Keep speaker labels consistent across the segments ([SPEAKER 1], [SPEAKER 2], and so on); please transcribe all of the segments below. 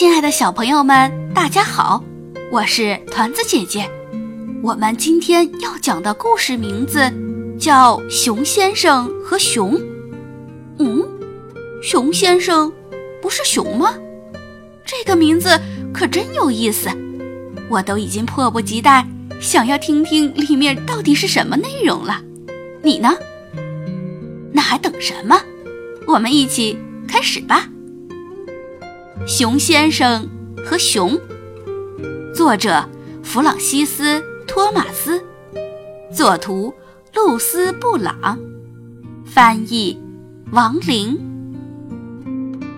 [SPEAKER 1] 亲爱的小朋友们，大家好，我是团子姐姐。我们今天要讲的故事名字叫《熊先生和熊》。嗯，熊先生不是熊吗？这个名字可真有意思，我都已经迫不及待想要听听里面到底是什么内容了。你呢？那还等什么？我们一起开始吧。熊先生和熊，作者弗朗西斯·托马斯，作图露丝·布朗，翻译王玲。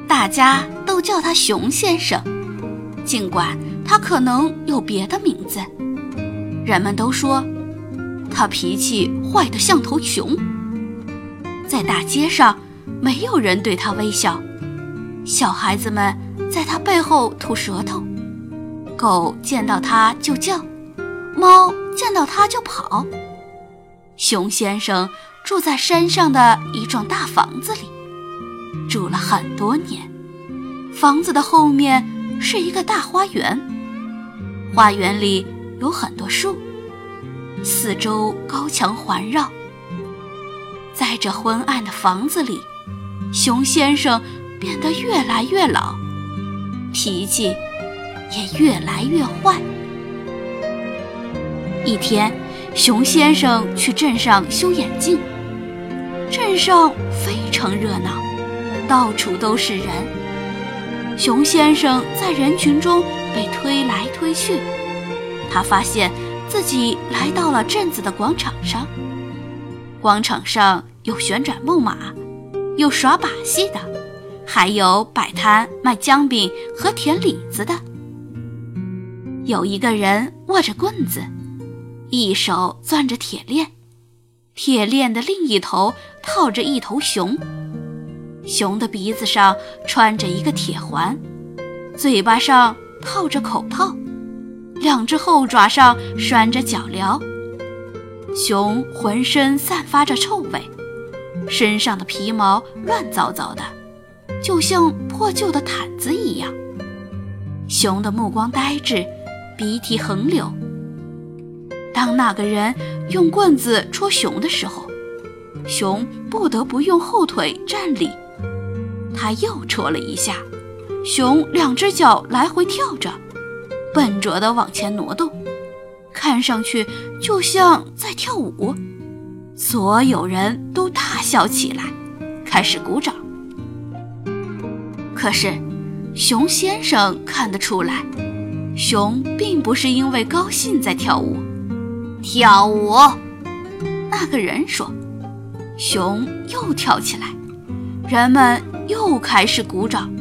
[SPEAKER 1] 大家都叫他熊先生，尽管他可能有别的名字。人们都说他脾气坏得像头熊。在大街上，没有人对他微笑，小孩子们。在他背后吐舌头，狗见到他就叫，猫见到他就跑。熊先生住在山上的一幢大房子里，住了很多年。房子的后面是一个大花园，花园里有很多树，四周高墙环绕。在这昏暗的房子里，熊先生变得越来越老。脾气也越来越坏。一天，熊先生去镇上修眼镜，镇上非常热闹，到处都是人。熊先生在人群中被推来推去，他发现自己来到了镇子的广场上。广场上有旋转木马，有耍把戏的。还有摆摊卖姜饼和甜李子的。有一个人握着棍子，一手攥着铁链，铁链的另一头套着一头熊，熊的鼻子上穿着一个铁环，嘴巴上套着口套，两只后爪上拴着脚镣。熊浑身散发着臭味，身上的皮毛乱糟糟的。就像破旧的毯子一样，熊的目光呆滞，鼻涕横流。当那个人用棍子戳熊的时候，熊不得不用后腿站立。他又戳了一下，熊两只脚来回跳着，笨拙地往前挪动，看上去就像在跳舞。所有人都大笑起来，开始鼓掌。可是，熊先生看得出来，熊并不是因为高兴在跳舞。跳舞，那个人说。熊又跳起来，人们又开始鼓掌。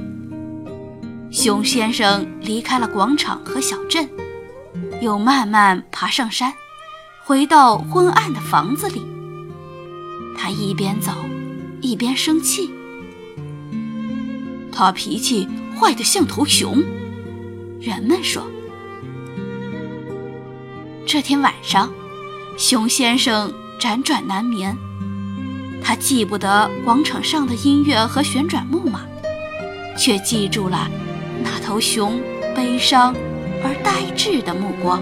[SPEAKER 1] 熊先生离开了广场和小镇，又慢慢爬上山，回到昏暗的房子里。他一边走，一边生气。他脾气坏得像头熊，人们说。这天晚上，熊先生辗转难眠，他记不得广场上的音乐和旋转木马，却记住了那头熊悲伤而呆滞的目光。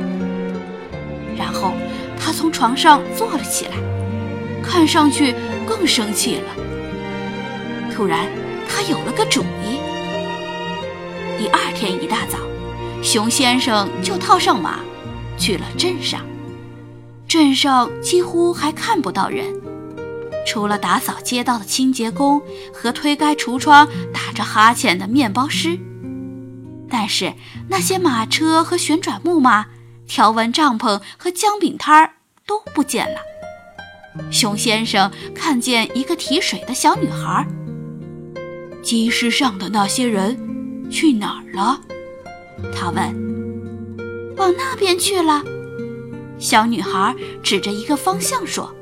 [SPEAKER 1] 然后，他从床上坐了起来，看上去更生气了。突然。他有了个主意。第二天一大早，熊先生就套上马，去了镇上。镇上几乎还看不到人，除了打扫街道的清洁工和推开橱窗打着哈欠的面包师。但是那些马车和旋转木马、条纹帐篷和姜饼摊儿都不见了。熊先生看见一个提水的小女孩。集市上的那些人去哪儿了？他问。往那边去了。小女孩指着一个方向说。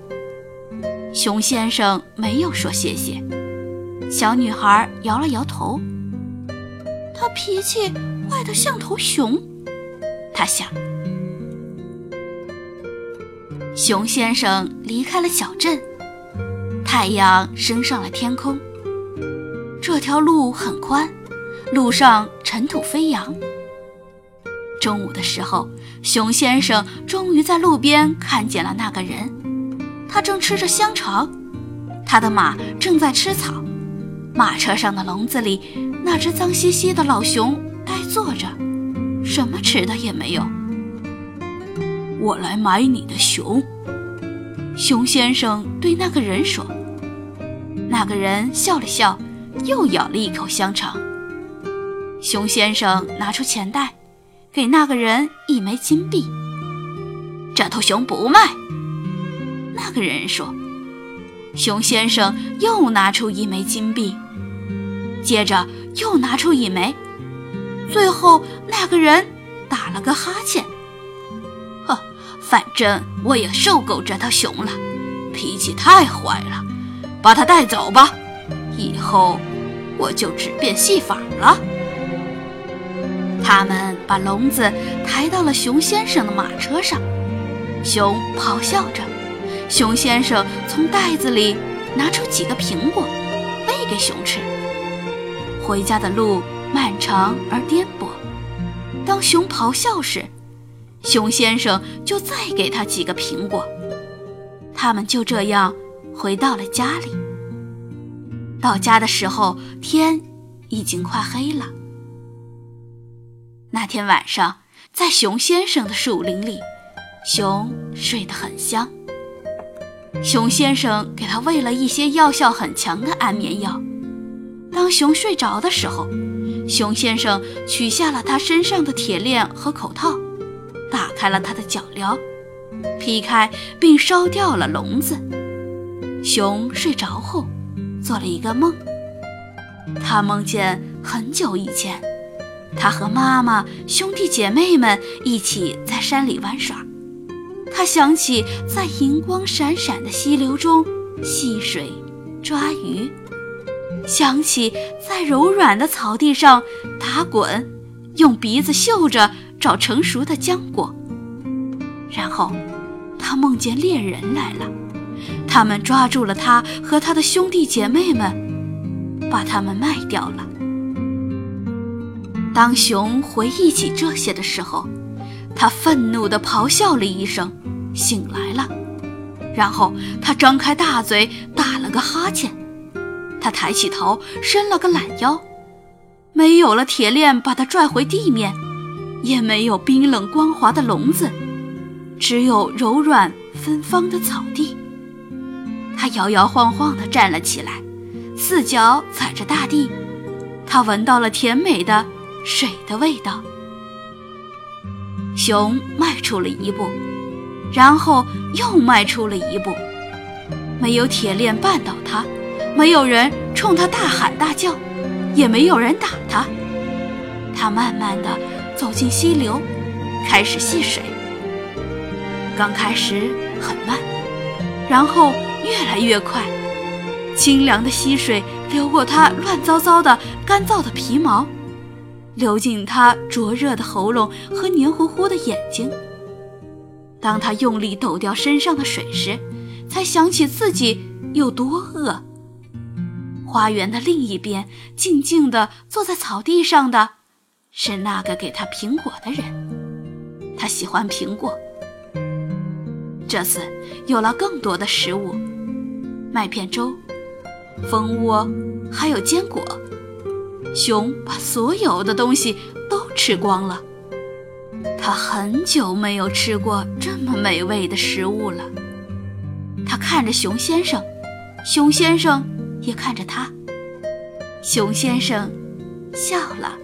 [SPEAKER 1] 熊先生没有说谢谢。小女孩摇了摇头。他脾气坏得像头熊，他想。熊先生离开了小镇，太阳升上了天空。这条路很宽，路上尘土飞扬。中午的时候，熊先生终于在路边看见了那个人，他正吃着香肠，他的马正在吃草，马车上的笼子里，那只脏兮兮的老熊呆坐着，什么吃的也没有。我来买你的熊，熊先生对那个人说。那个人笑了笑，又咬了一口香肠。熊先生拿出钱袋，给那个人一枚金币。这头熊不卖。那个人说。熊先生又拿出一枚金币，接着又拿出一枚，最后那个人打了个哈欠。呵，反正我也受够这头熊了，脾气太坏了。把它带走吧，以后我就只变戏法了。他们把笼子抬到了熊先生的马车上，熊咆哮着。熊先生从袋子里拿出几个苹果，喂给熊吃。回家的路漫长而颠簸，当熊咆哮时，熊先生就再给他几个苹果。他们就这样。回到了家里。到家的时候，天已经快黑了。那天晚上，在熊先生的树林里，熊睡得很香。熊先生给他喂了一些药效很强的安眠药。当熊睡着的时候，熊先生取下了他身上的铁链和口套，打开了他的脚镣，劈开并烧掉了笼子。熊睡着后，做了一个梦。他梦见很久以前，他和妈妈、兄弟姐妹们一起在山里玩耍。他想起在银光闪闪的溪流中戏水、抓鱼，想起在柔软的草地上打滚，用鼻子嗅着找成熟的浆果。然后，他梦见猎人来了。他们抓住了他和他的兄弟姐妹们，把他们卖掉了。当熊回忆起这些的时候，他愤怒地咆哮了一声，醒来了。然后他张开大嘴，打了个哈欠。他抬起头，伸了个懒腰。没有了铁链把他拽回地面，也没有冰冷光滑的笼子，只有柔软芬芳的草地。摇摇晃晃地站了起来，四脚踩着大地。他闻到了甜美的水的味道。熊迈出了一步，然后又迈出了一步。没有铁链绊倒他，没有人冲他大喊大叫，也没有人打他。他慢慢地走进溪流，开始戏水。刚开始很慢，然后。越来越快，清凉的溪水流过他乱糟糟的、干燥的皮毛，流进他灼热的喉咙和黏糊糊的眼睛。当他用力抖掉身上的水时，才想起自己有多饿。花园的另一边，静静地坐在草地上的，是那个给他苹果的人。他喜欢苹果。这次有了更多的食物。麦片粥、蜂窝，还有坚果。熊把所有的东西都吃光了。他很久没有吃过这么美味的食物了。他看着熊先生，熊先生也看着他。熊先生笑了。